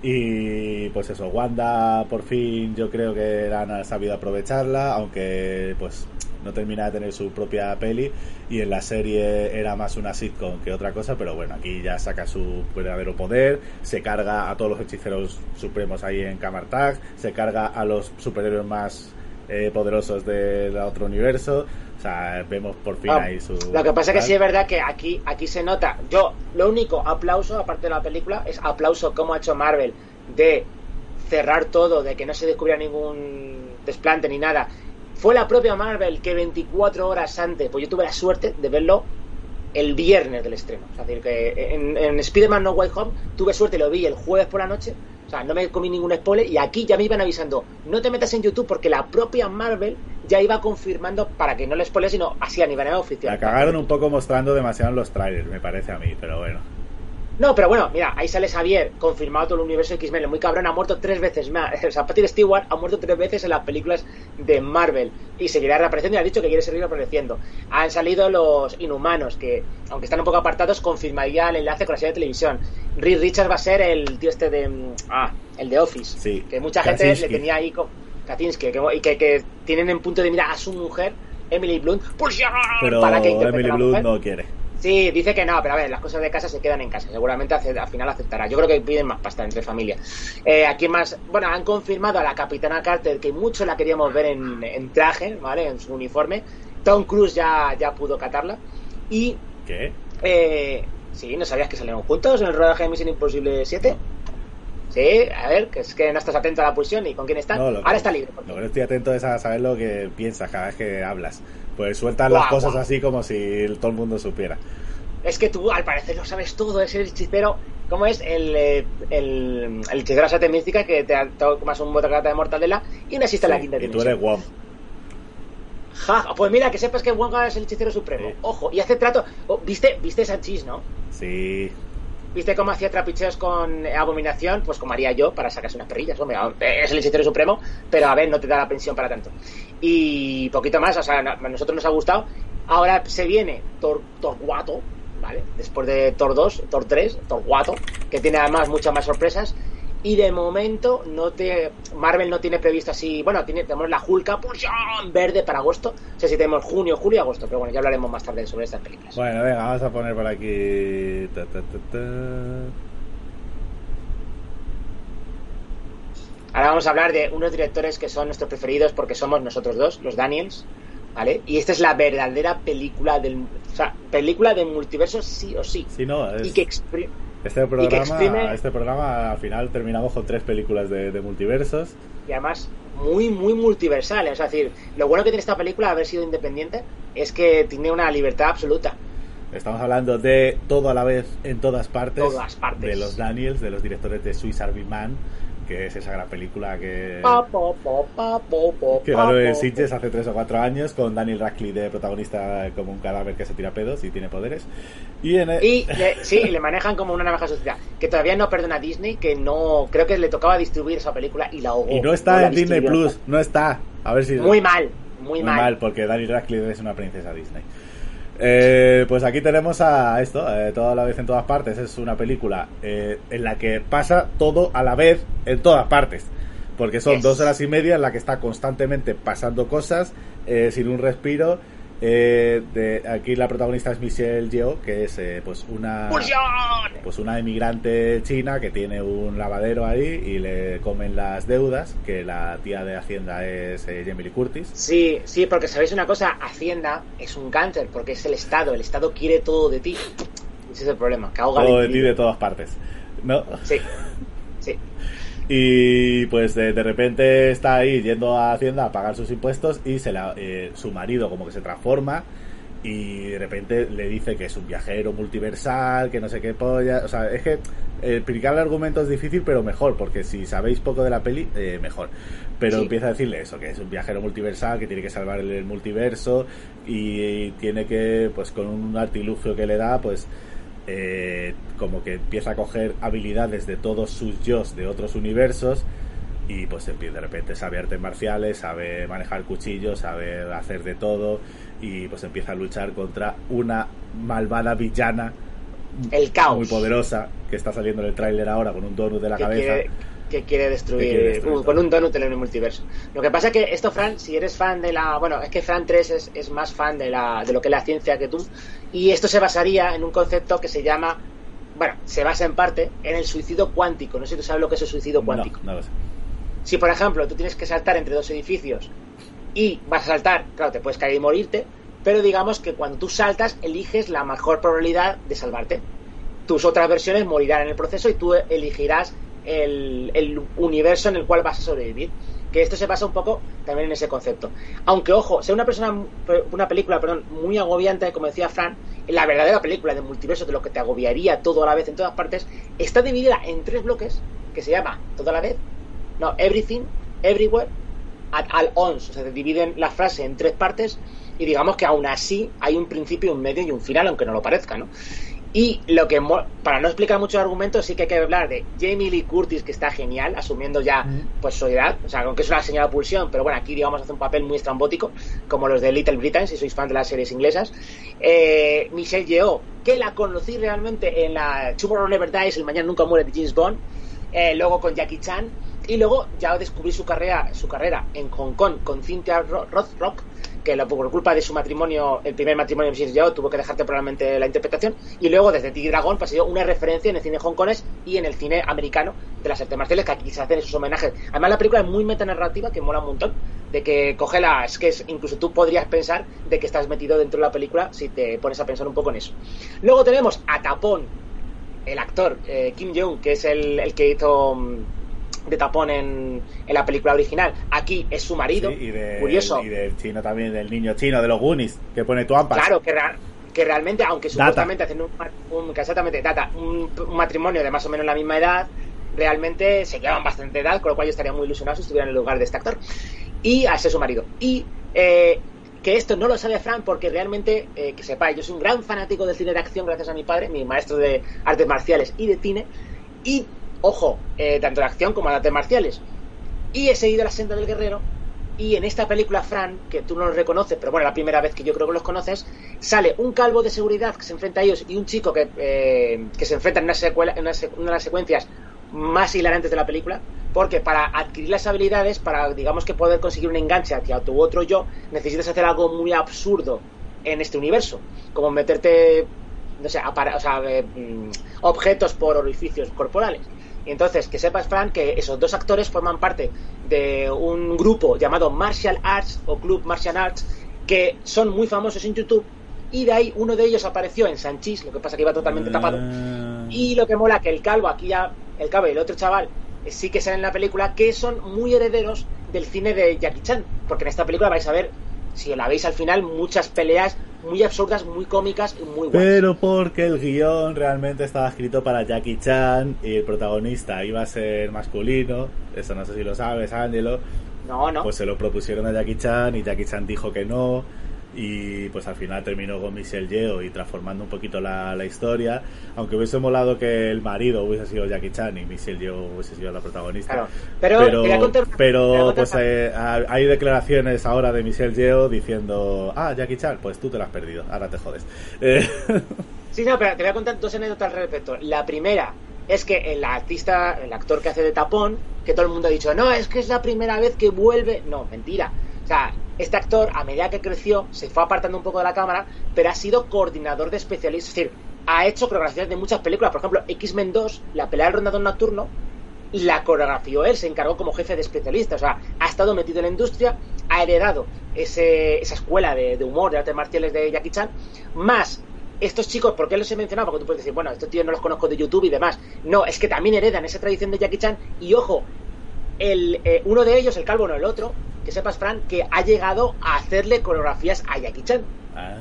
Y pues eso, Wanda por fin yo creo que han sabido aprovecharla, aunque pues no termina de tener su propia peli y en la serie era más una sitcom que otra cosa, pero bueno, aquí ya saca su verdadero poder, se carga a todos los hechiceros supremos ahí en Camartag, se carga a los superhéroes más eh, poderosos del otro universo, o sea, vemos por fin Ah, ahí su... Lo que pasa es que sí es verdad que aquí, aquí se nota. Yo, lo único aplauso, aparte de la película, es aplauso como ha hecho Marvel de cerrar todo, de que no se descubriera ningún desplante ni nada. Fue la propia Marvel que 24 horas antes, pues yo tuve la suerte de verlo el viernes del estreno. Es decir, que en, en Spider-Man No Way Home tuve suerte, lo vi el jueves por la noche. Sea, no me comí ningún spoiler y aquí ya me iban avisando, no te metas en YouTube porque la propia Marvel ya iba confirmando para que no le spoile, sino así a nivel oficial. La cagaron un poco mostrando demasiado en los trailers, me parece a mí, pero bueno. No, pero bueno, mira, ahí sale Xavier, confirmado todo el universo X-Men, muy cabrón, ha muerto tres veces más. *laughs* O sea, Patrick Stewart ha muerto tres veces en las películas de Marvel y seguirá reapareciendo y ha dicho que quiere seguir reapareciendo. Han salido los Inhumanos, que aunque están un poco apartados, confirmaría el enlace con la serie de televisión. Reed Richards va a ser el tío este de. mm, Ah, el de Office. Sí, Que mucha gente Kaczynski. le tenía ahí. con Kaczynski, que, y que, que tienen en punto de mira a su mujer, Emily Blunt, pues ya, Pero para que Emily Blunt no quiere. Sí, dice que no, pero a ver, las cosas de casa se quedan en casa. Seguramente al final aceptará. Yo creo que piden más pasta entre familia. Eh, aquí más, bueno, han confirmado a la Capitana Carter que mucho la queríamos ver en, en traje, ¿vale? En su uniforme. Tom Cruise ya, ya pudo catarla. Y, ¿Qué? eh, sí, ¿no sabías que salieron juntos en el rodaje de Misión Imposible 7? Sí, a ver, que es que no estás atento a la pulsión y con quién está. No, lo que- Ahora está libre. Lo que no estoy atento es a saber lo que piensas cada vez que hablas. Pues sueltas Guau, las cosas guau. así como si todo el mundo supiera. Es que tú, al parecer, lo sabes todo. Es el hechicero. ¿Cómo es? El, eh, el, el hechicero de la mística que te tomas un botacata de mortadela y no existe la Sí, quinta y tú dimensión. eres Wong. Ja, pues mira, que sepas que Wonga es el hechicero supremo. Sí. Ojo, y hace trato. oh, ¿Viste, viste Sanchis, no? Sí. ¿Viste cómo hacía trapicheos con Abominación? Pues como haría yo para sacarse unas perrillas. Hombre, es el hechicero supremo, pero a ver, no te da la pensión para tanto. Y poquito más, o sea, a nosotros nos ha gustado. Ahora se viene Thor, Thor Guato, ¿vale? Después de Thor 2, Thor 3, Thor Guato, que tiene además muchas más sorpresas. Y de momento no te Marvel no tiene previsto así. Bueno, tiene, tenemos la Hulka ya, en verde para agosto. No sé si tenemos junio, julio y agosto, pero bueno, ya hablaremos más tarde sobre estas películas. Bueno, venga, vamos a poner por aquí. ta, ta, ta, ta. Ahora vamos a hablar de unos directores que son nuestros preferidos porque somos nosotros dos, los Daniels, ¿vale? Y esta es la verdadera película del, o sea, película del multiverso sí o sí. Sí, no, es, Y que Este programa, exprime- este programa al final terminamos con tres películas de, de multiversos. y además muy, muy multiversal. Es decir, lo bueno que tiene esta película, haber sido independiente, es que tiene una libertad absoluta. Estamos hablando de todo a la vez en todas partes. Todas partes. De los Daniels, de los directores de Swiss Army Man, que es esa gran película que, Pa, pa, po, que pa, ganó en Sitges hace tres o cuatro años, con Daniel Radcliffe de protagonista como un cadáver que se tira pedos y tiene poderes. Y en el- Y le, *laughs* sí, le manejan como una navaja sucia. Que todavía no perdona a Disney, que no. Creo que le tocaba distribuir esa película y la ahogó. y no está la en Disney. Plus, no está. A ver si. Muy mal, muy, Muy mal. mal, porque Daniel Radcliffe es una princesa Disney. Eh, pues aquí tenemos a esto, eh, toda la vez en todas partes. Es una película eh, en la que pasa todo a la vez en todas partes. Porque son Yes. dos horas y media en la que está constantemente pasando cosas eh, sin un respiro. Eh, de, aquí la protagonista es Michelle Yeoh, que es eh, pues una pues una emigrante china que tiene un lavadero ahí y le comen las deudas, que la tía de Hacienda es eh, Lee Curtis. Sí, sí, porque sabéis una cosa, Hacienda es un cáncer, porque es el Estado, el Estado quiere todo de ti. Ese es el problema, que ahoga todo de ti de todas partes. ¿No? Sí, *laughs* sí. Y pues de, de repente está ahí yendo a Hacienda a pagar sus impuestos y se la, eh, su marido como que se transforma y de repente le dice que es un viajero multiversal, que no sé qué polla. O sea, es que eh, explicar el argumento es difícil, pero mejor, porque si sabéis poco de la peli, eh, mejor. Pero Sí. empieza a decirle eso, que es un viajero multiversal, que tiene que salvar el, el multiverso y, tiene que, pues con un artilugio que le da, pues eh, como que empieza a coger habilidades de todos sus yos de otros universos y pues de repente sabe artes marciales, sabe manejar cuchillos, sabe hacer de todo y pues empieza a luchar contra una malvada villana El caos. muy poderosa que está saliendo en el tráiler ahora con un donut de la que cabeza. quiere, que quiere destruir, Que quiere destruir un- con un donut en el multiverso. Lo que pasa es que esto, Fran, si eres fan de la... Bueno, es que Fran 3 es, es más fan de, la, de lo que es la ciencia que tú. Y esto se basaría en un concepto que se llama... Bueno, se basa en parte en el suicidio cuántico. No sé si tú sabes lo que es el suicidio cuántico. No, no lo sé. Si, por ejemplo, tú tienes que saltar entre dos edificios y vas a saltar, claro, te puedes caer y morirte, pero digamos que cuando tú saltas, eliges la mejor probabilidad de salvarte. Tus otras versiones morirán en el proceso y tú elegirás el, universo en el cual vas a sobrevivir. Que esto se basa un poco también en ese concepto. Aunque, ojo, sea una persona, una película, perdón, muy agobiante, como decía Fran, la verdadera película de multiverso, de lo que te agobiaría todo a la vez en todas partes, está dividida en tres bloques que se llama todo a la vez, no, everything, everywhere, at all once. O sea, se dividen la frase en tres partes y digamos que aún así hay un principio, un medio y un final, aunque no lo parezca, ¿no? Y lo que, para no explicar mucho el argumento, sí que hay que hablar de Jamie Lee Curtis, que está genial, asumiendo ya pues su edad, o sea, aunque es una señora pulsión, pero bueno, aquí digamos hace un papel muy estrambótico, como los de Little Britain, si sois fan de las series inglesas. Eh, Michelle Yeoh, que la conocí realmente en la Tomorrow Never Dies, El Mañana Nunca Muere de James Bond, eh, luego con Jackie Chan, y luego ya descubrí su carrera, su carrera en Hong Kong con Cynthia Ro- Rothrock, que por culpa de su matrimonio, el primer matrimonio de. Yeoh, tuvo que dejar temporalmente la interpretación, y luego desde Tigre Dragón pues, ha sido una referencia en el cine hongkonés y en el cine americano de las artes marciales, que aquí se hacen esos homenajes. Además la película es muy metanarrativa, que mola un montón, de que coge las que es, incluso tú podrías pensar de que estás metido dentro de la película si te pones a pensar un poco en eso. Luego tenemos a Tapón, el actor eh, Kim Jong, que es el, el que hizo mm, de tapón en, en la película original. Aquí es su marido. Sí, y, de- Curioso. y del chino también, del niño chino, de los Goonies, que pone tu ampas. Claro, que, que realmente, aunque supuestamente hacen un, un- exactamente, data, un, un matrimonio de más o menos la misma edad, realmente se llevan bastante edad, con lo cual yo estaría muy ilusionado si estuviera en el lugar de este actor. Y a ser su marido. Y eh, que esto no lo sabe Fran porque realmente, eh, que sepáis, yo soy un gran fanático del cine de acción gracias a mi padre, mi maestro de artes marciales y de cine. Y, ojo, eh, tanto de acción como de artes marciales. Y he seguido la senda del guerrero. Y en esta película, Fran, que tú no los reconoces, pero bueno, la primera vez que yo creo que los conoces, sale un calvo de seguridad que se enfrenta a ellos y un chico que, eh, que se enfrenta en una, secuela, en una, una de las secuencias más hilarantes de la película, porque para adquirir las habilidades, para digamos que poder conseguir un enganche hacia tu otro yo, necesitas hacer algo muy absurdo en este universo, como meterte, no sé, apara- o sea, eh, mm, objetos por orificios corporales. Y entonces, que sepas, Fran, que esos dos actores forman parte de un grupo llamado Martial Arts o Club Martial Arts, que son muy famosos en YouTube, y de ahí uno de ellos apareció en Sanchis, lo que pasa que iba totalmente tapado, Ah. Y lo que mola que el calvo, aquí ya, el calvo y el otro chaval, eh, sí que salen en la película, que son muy herederos del cine de Jackie Chan. Porque en esta película vais a ver, si la veis al final, muchas peleas muy absurdas, muy cómicas y muy buenas. Pero porque el guion realmente estaba escrito para Jackie Chan y el protagonista iba a ser masculino, eso no sé si lo sabes, Ángelo, No, no. pues se lo propusieron a Jackie Chan y Jackie Chan dijo que no y pues al final terminó con Michelle Yeoh y transformando un poquito la, la historia aunque hubiese molado que el marido hubiese sido Jackie Chan y Michelle Yeoh hubiese sido la protagonista Claro. Pero, te contar- pero, pues eh, ha- hay declaraciones ahora de Michelle Yeoh diciendo ah Jackie Chan pues tú te la has perdido ahora te jodes *laughs* Eh, Sí, no, pero te voy a contar dos anécdotas al respecto. La primera es que el artista, el actor que hace de tapón, que todo el mundo ha dicho, no, es que es la primera vez que vuelve. No, mentira. Sea, este actor, a medida que creció, se fue apartando un poco de la cámara, pero ha sido coordinador de especialistas. Es decir, ha hecho coreografías de muchas películas. Por ejemplo, X-Men 2, la pelea del rondador nocturno, la coreografió él, se encargó como jefe de especialista, o sea, ha estado metido en la industria, ha heredado ese, esa escuela de, de humor, de artes marciales de Jackie Chan, más estos chicos, ¿por qué los he mencionado? Porque tú puedes decir, bueno, estos tíos no los conozco de YouTube y demás. No, es que también heredan esa tradición de Jackie Chan y ojo, el, eh, uno de ellos, el calvo, no el otro, que sepas, Fran, que ha llegado a hacerle coreografías a Jackie Chan.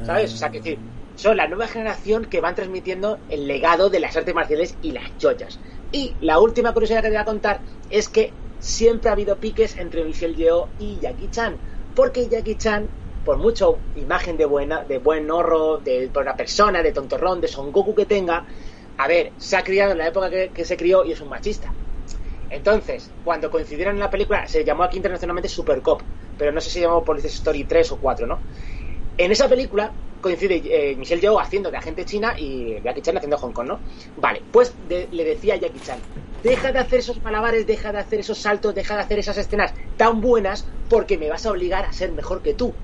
¿Sabes? O sea, que decir, son la nueva generación que van transmitiendo el legado de las artes marciales y las joyas. Y la última curiosidad que te voy a contar es que siempre ha habido piques entre Michelle Yeoh y Jackie Chan. Porque Jackie Chan, por mucho imagen de buena, de buen horro, de buena persona, de tontorrón, de Son Goku que tenga, a ver, se ha criado en la época que, que se crió y es un machista. Entonces, cuando coincidieron en la película, se llamó aquí internacionalmente Super Cop, pero no sé si llamó Police Story 3 o 4, ¿no? En esa película coincide eh, Michelle Yeoh haciendo de agente china y Jackie Chan haciendo Hong Kong, ¿no? Vale, pues le decía a Jackie Chan, deja de hacer esos malabares, deja de hacer esos saltos, deja de hacer esas escenas tan buenas porque me vas a obligar a ser mejor que tú.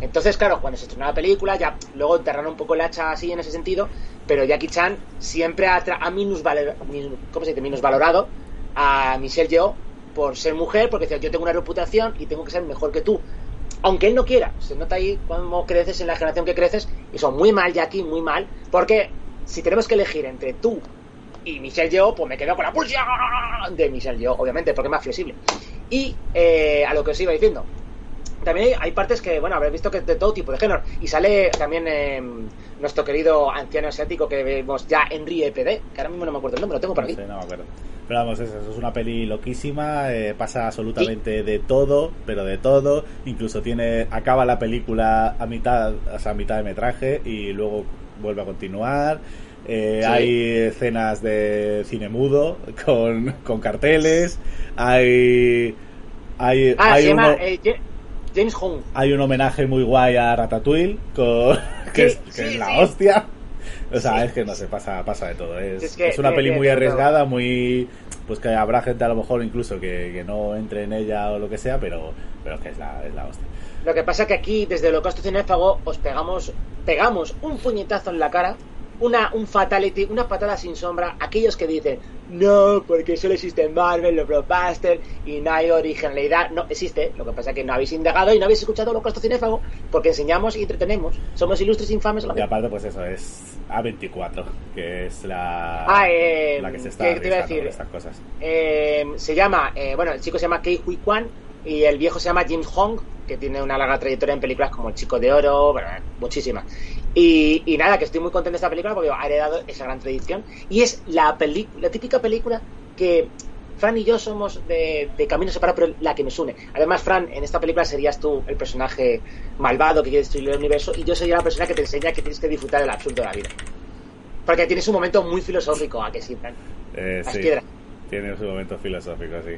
Entonces, claro, cuando se estrenó la película, ya luego enterraron un poco el hacha así en ese sentido, pero Jackie Chan siempre ha, tra- ha minusvalor- min- ¿cómo minusvalorado a Michelle Yeoh por ser mujer, porque decía, yo tengo una reputación y tengo que ser mejor que tú. Aunque él no quiera, se nota ahí cómo creces en la generación que creces, y son muy mal, Jackie, muy mal, porque si tenemos que elegir entre tú y Michelle Yeoh, pues me quedo con la pulsión de Michelle Yeoh, obviamente, porque es más flexible. Y eh, a lo que os iba diciendo, también hay, hay partes que, bueno, habréis visto que es de todo tipo de género. Y sale también eh, nuestro querido anciano asiático que vemos ya, Henry EPD, que ahora mismo no me acuerdo el nombre, lo tengo por No aquí. sé, no me acuerdo. Pero vamos, eso, eso es una peli loquísima, eh, pasa absolutamente de todo, pero de todo. Incluso tiene acaba la película a mitad, o sea, a mitad de metraje y luego vuelve a continuar. Eh, Sí. Hay escenas de cine mudo con, con carteles. Hay hay, Ah, hay se llama uno- eh, James Hong. hay un homenaje muy guay a Ratatouille con, que, Sí, es, que sí, es la sí. hostia. O sea, es que no sé, pasa, pasa de todo. Es, Es que- es una que- peli que- muy que- arriesgada, muy. Pues que habrá gente a lo mejor incluso que, que no entre en ella o lo que sea, pero, pero es que es la, es la hostia. Lo que pasa que aquí, desde el Holocausto Cinéfago, os pegamos, pegamos un puñetazo en la cara, una, un fatality, una patada sin sombra, aquellos que dicen, no, porque solo existe en Marvel, los blockbusters, y no hay originalidad. No, existe, lo que pasa que no habéis indagado y no habéis escuchado Holocausto Cinéfago, porque enseñamos y entretenemos. Somos ilustres infames la Y aparte, pues eso, es A24, que es la, Ah, eh, la que se está ¿qué te iba a arriesgando decir? con estas cosas. Eh, se llama, eh, bueno, el chico se llama Kei Hui Kwan y el viejo se llama James Hong, que tiene una larga trayectoria en películas como El Chico de Oro, bueno, muchísimas. Y, y nada, que estoy muy contento de esta película porque ha heredado esa gran tradición. Y es la, la típica película que Fran y yo somos de, de caminos separados, pero la que nos une. Además, Fran, en esta película serías tú el personaje malvado que quiere destruir el universo y yo sería la persona que te enseña que tienes que disfrutar del absurdo de la vida. Porque tienes un momento muy filosófico, ¿a que sí, Fran? Eh, Las sí, piedras. tiene su momento filosófico, sí.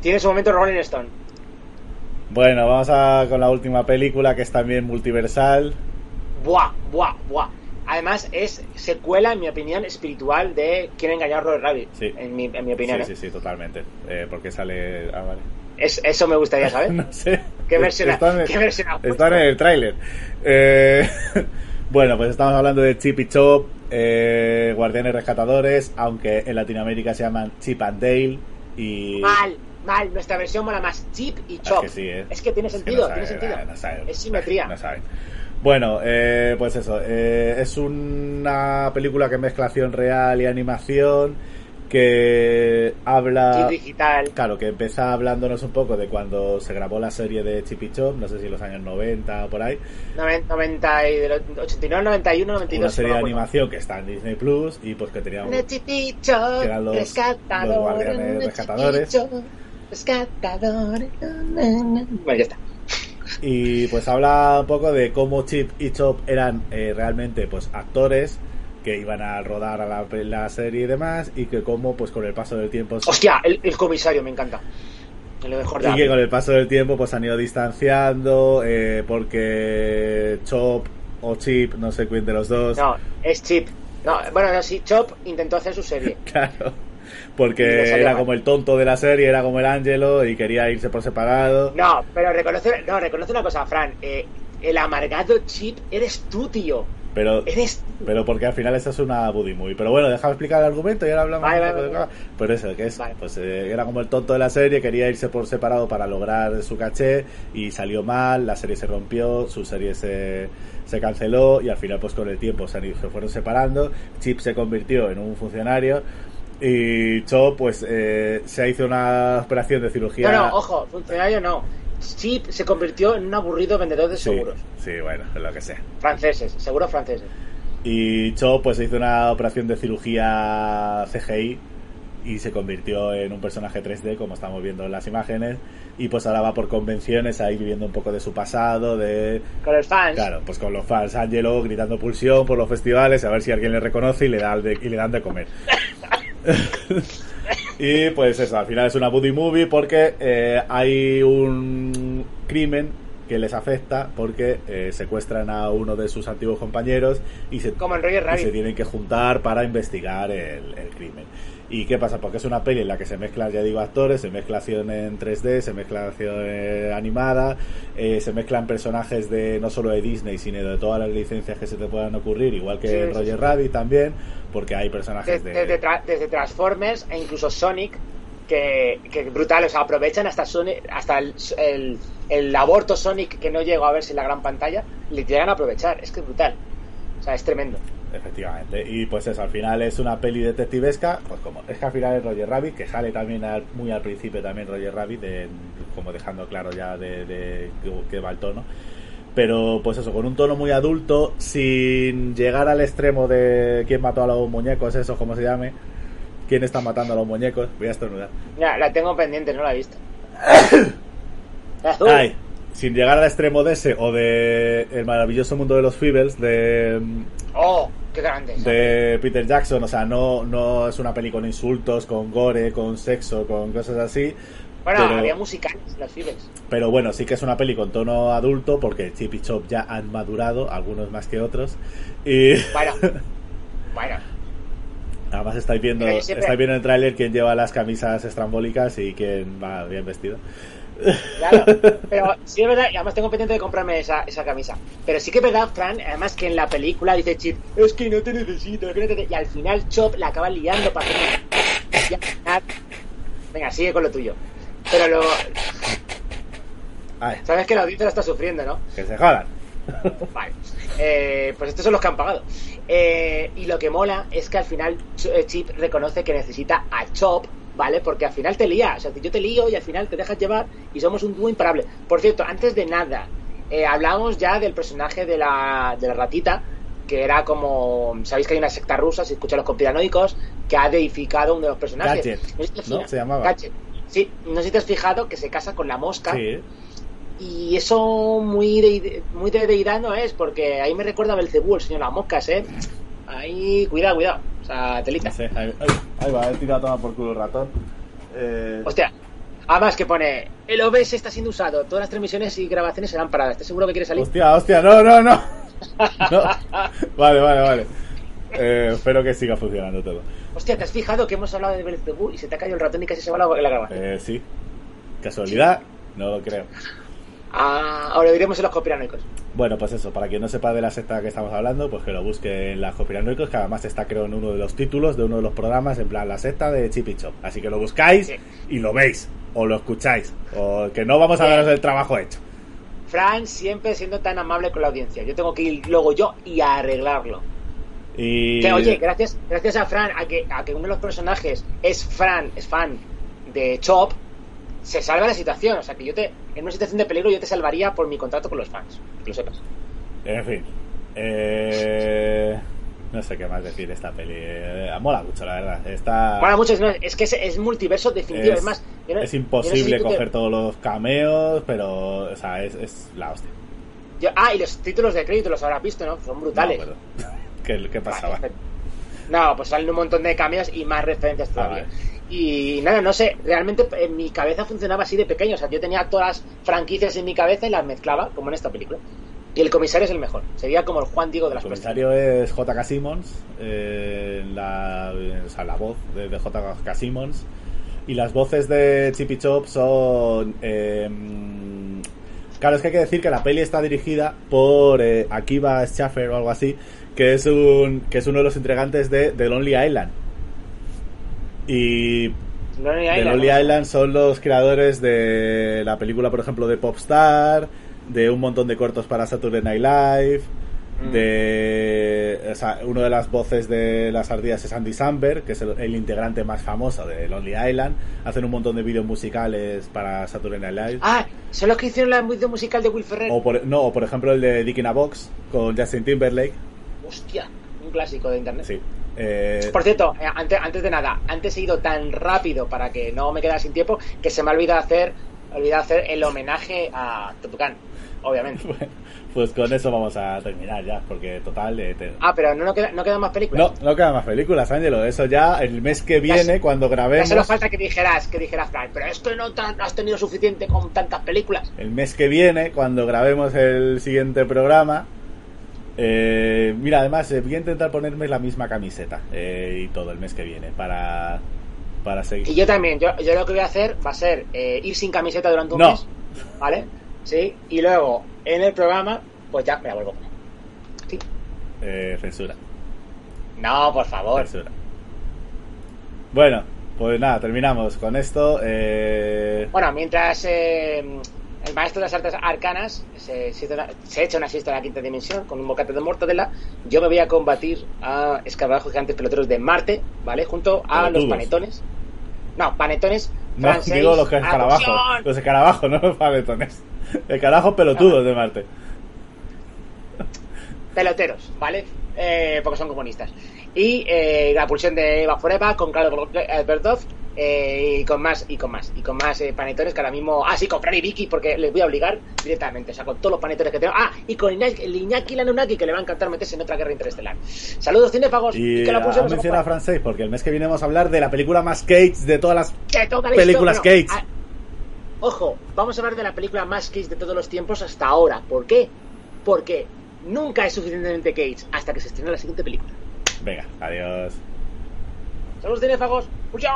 Tienes un momento Rolling Stone. Bueno, vamos a, con la última película que es también multiversal. Buah, buah, buah. Además, es secuela, en mi opinión, espiritual de Quieren engañar a Roger Rabbit. Sí. En, mi, en mi opinión. Sí, ¿eh? sí, sí, totalmente. Eh, porque sale. Ah, vale. Es- eso me gustaría saber. *laughs* no sé. ¿Qué versión Están, qué versión ha puesto? están en el tráiler. Eh, *laughs* bueno, pues estamos hablando de Chip y Chop, eh, Guardianes Rescatadores, aunque en Latinoamérica se llaman Chip and Dale. Y. Mal, mal. Nuestra versión mola más. Chip y Es Chop. que sí. Es que tiene Es que sentido, tiene sentido. no sabe. es simetría. No saben. Bueno, eh, pues eso, eh, es una película que mezcla acción real y animación, que habla... Chip digital. Claro, que empieza hablándonos un poco de cuando se grabó la serie de Chip y Chop, no sé si en los años 90 o por ahí. Noven- 90 y de los 89, 91, 92. Una serie de animación que está en Disney Plus y pues que tenía un... Nechiticho, Que eran los- rescatador, los guardianes rescatadores. Nechiticho, rescatador. Bueno, ya está. Y pues habla un poco de cómo Chip y Chop eran eh, realmente pues actores que iban a rodar a la, la serie y demás y que cómo pues con el paso del tiempo Hostia, el, el comisario me encanta. Lo mejor y que con el paso del tiempo pues han ido distanciando eh, porque Chop o Chip no sé quién de los dos No, es Chip. No, bueno, no, sí, Chop intentó hacer su serie. *laughs* claro porque era como el tonto de la serie era como el Ángelo y quería irse por separado No, pero reconoce, no, reconoce una cosa, Fran. eh, el amargado Chip eres tú, tío. pero Eres Pero porque al final esta es una buddy movie. Pero bueno, déjame explicar el argumento y ahora hablamos Vale, un vale, poco de vale. Pero eso, que es, pues eh, era como el tonto de la serie, quería irse por separado para lograr su caché y salió mal, la serie se rompió, su serie se, se canceló y al final pues con el tiempo se, se fueron separando, Chip se convirtió en un funcionario y Chop pues eh, se hizo una operación de cirugía. No, no, ojo, funcionario no. Chip se convirtió en un aburrido vendedor de Sí, seguros. sí, bueno, lo que sea. Franceses, seguros franceses. Y Cho pues se hizo una operación de cirugía CGI y se convirtió en un personaje 3D como estamos viendo en las imágenes y pues ahora va por convenciones ahí viviendo un poco de su pasado de Con los fans. claro pues con los fans Angelo gritando pulsión por los festivales a ver si alguien le reconoce y le da de, y le dan de comer *laughs* *laughs* y pues eso al final es una buddy movie porque eh, hay un crimen que les afecta porque eh, secuestran a uno de sus antiguos compañeros y se, Como en Roger y Rabbit. se tienen que juntar para investigar el, el crimen. ¿Y qué pasa? Porque es una peli en la que se mezclan, ya digo, actores, se mezcla acción en 3D, se mezcla acción eh, animada, eh, se mezclan personajes de no solo de Disney, sino de todas las licencias que se te puedan ocurrir, igual que Sí, en sí, Roger sí. Rabbit también, porque hay personajes Desde, de... desde, Tra- desde Transformers e incluso Sonic, que, que brutal, o sea, aprovechan hasta Sonic, hasta el, el, el aborto Sonic que no llegó a verse en la gran pantalla, le llegan a aprovechar, es que es brutal. O sea, es tremendo. Efectivamente. Y pues eso, al final es una peli detectivesca, pues como es que al final es Roger Rabbit, que sale también al- muy al principio también Roger Rabbit, de- como dejando claro ya de, de que- va el tono. Pero pues eso, con un tono muy adulto, sin llegar al extremo de quién mató a los muñecos, eso como se llame, quién está matando a los muñecos, voy a estornudar. Ya, la tengo pendiente, no la he visto. *coughs* Ay, sin llegar al extremo de ese o de El maravilloso mundo de los Feebles de Oh, qué grande. de Peter Jackson, o sea, no, no es una peli con insultos, con gore, con sexo, con cosas así. Bueno, pero, había musicales, los Fibes. pero bueno, sí que es una peli con tono adulto porque Chip y Chop ya han madurado, algunos más que otros. Y Bueno, *laughs* bueno. además estáis viendo, siempre- estáis viendo en el tráiler quién lleva las camisas estrambólicas y quién va bien vestido. Claro, pero sí es verdad, y además tengo pendiente de comprarme esa, esa camisa. Pero sí que es verdad, Fran, además que en la película dice Chip, es que no te necesito, es que no te... y al final Chop la acaba liando para hacer... Venga, sigue con lo tuyo. Pero lo... Sabes que la audiencia está sufriendo, ¿no? que se jodan. Vale. Eh, pues estos son los que han pagado. Eh, y lo que mola es que al final eh, Chip reconoce que necesita a Chop, ¿vale? Porque al final te lía. O sea, yo te lío y al final te dejas llevar y somos un dúo imparable. Por cierto, antes de nada, eh, hablamos ya del personaje de la, de la ratita, que era como. Sabéis que hay una secta rusa, si escuchan los conspiranoicos, que ha deificado uno de los personajes. Gadget, No Se llamaba. Gadget. Sí, no sé si te has fijado que se casa con la mosca. Sí, Y eso muy de, muy de deidad no es, porque ahí me recuerda a Belcebú, el señor Las Moscas, ¿eh? Ahí, cuidado, cuidado. O sea, telita. no sé. Ahí, ahí- ahí va, he tirado a tomar por culo el ratón. Eh, Hostia. Además que pone, el OBS está siendo usado, todas las transmisiones y grabaciones serán paradas. ¿Estás seguro que quiere salir? Hostia, hostia, no, no, no. No. Vale, vale, vale. Eh, espero que siga funcionando todo. Hostia, ¿te has fijado que hemos hablado de Belcebú y se te ha caído el ratón y casi se va la, la grabación? Eh, sí. ¿Casualidad? No lo creo. Ah, ahora lo diremos en los conspiranoicos. Bueno, pues eso, para quien no sepa de la secta que estamos hablando, pues que lo busque en las Copiranoicos, que además está creo en uno de los títulos de uno de los programas, en plan la secta de Chip y Chop. Así que lo buscáis Sí. y lo veis, o lo escucháis, o que no vamos a daros el trabajo hecho. Fran siempre siendo tan amable con la audiencia. Yo tengo que ir luego yo y arreglarlo. Y... Que oye, gracias, gracias a Fran, a que, a que uno de los personajes es Fran, es fan de Chop, se salva la situación. O sea que yo te, en una situación de peligro, yo te salvaría por mi contrato con los fans. Que lo sepas. En fin. Eh, No sé qué más decir de esta peli. Eh, mola mucho, la verdad. Está... Mola mucho, es, que es, es multiverso definitivo. Es, es, más, yo no- es yo no imposible sé si tú te- coger todos los cameos, pero, o sea, es, es la hostia. yo- ah, y los títulos de crédito los habrás visto, ¿no? Son brutales. No. *laughs* ¿Qué, qué pasaba? Vale, No, pues salen un montón de cambios y más referencias Ah, todavía. vale. Y nada, no sé, realmente en mi cabeza funcionaba así de pequeño. O sea, yo tenía todas las franquicias en mi cabeza y las mezclaba, como en esta película. Y el comisario es el mejor. Sería como el Juan Diego de El las cuestiones. comisario es J.K. Simmons, eh, la, o sea, la voz de, de J.K. Simmons. Y las voces de Chippy Chop son. eh, claro, es que hay que decir que la peli está dirigida por eh, Akiva Schaffer o algo así, que es, un, que es uno de los integrantes de The Lonely Island. Y Lonely The Island, Lonely ¿no? Island son los creadores de la película, por ejemplo, de Popstar, de un montón de cortos para Saturday Night Live, Mm. de o sea, uno de las voces de las ardillas es Andy Samberg, que es el, el integrante más famoso de Lonely Island. Hacen un montón de vídeos musicales para Saturday Night Live. Ah, son los que hicieron la video musical de Will. O por, no, o por ejemplo el de Dick in a Box con Justin Timberlake. Hostia, clásico de internet. Sí. Eh, Por cierto, eh, antes, antes de nada, antes he ido tan rápido para que no me quedara sin tiempo que se me ha olvidado hacer, olvidado hacer el homenaje a Tutucán, obviamente. *laughs* bueno, pues con eso vamos a terminar ya, porque total... eh, te- Ah, pero no, no, queda, no quedan más películas. No, no quedan más películas, Ángelo. Eso ya el mes que Ya viene, cuando Ya grabemos. solo falta que dijeras, que dijeras, Fran, pero es que no tan- has tenido suficiente con tantas películas. El mes que viene, cuando grabemos el siguiente programa. Eh, mira, además, eh, voy a intentar ponerme la misma camiseta eh, y todo el mes que viene para, para Y seguir. yo también, yo, yo lo que voy a hacer va a ser eh, ir sin camiseta durante un No. mes, ¿vale? Sí, y luego en el programa, pues ya me la vuelvo. Sí. Eh, censura, No, por favor. censura. Bueno, pues nada, terminamos con esto. eh, Bueno, mientras eh, el maestro de las artes arcanas se, se, echa una siesta a la quinta dimensión con un bocate de mortadela, yo me voy a combatir a escarabajos gigantes peloteros de Marte, ¿vale? Junto a los panetones. No, panetones. no, francés, digo los escarabajos. Los escarabajos, no los paletones. Escarabajos pelotudos de Marte. peloteros, ¿vale? Eh, porque son comunistas. Y eh, la pulsión de Eva Forever con Carlos Albertov eh, y con más, y con más, y con más eh, panetones que ahora mismo. Ah, sí, con Fran y Vicky, porque les voy a obligar directamente, o sea, con todos los panetones que tengo. Ah, y con Iñaki, el Iñaki Lanunaki, que le va a encantar meterse en otra guerra interestelar. Saludos, cinefagos, y, Y que la nos mencionado a. Francés porque el mes que viene vamos a hablar de la película más Cage de todas las Que toda la películas Cage. ah, ojo, vamos a hablar de la película más Cage de todos los tiempos hasta ahora. ¿Por qué? Porque nunca es suficientemente Cage hasta que se estrene la siguiente película. Venga, adiós. Saludos, cinefagos. ¡Fusión!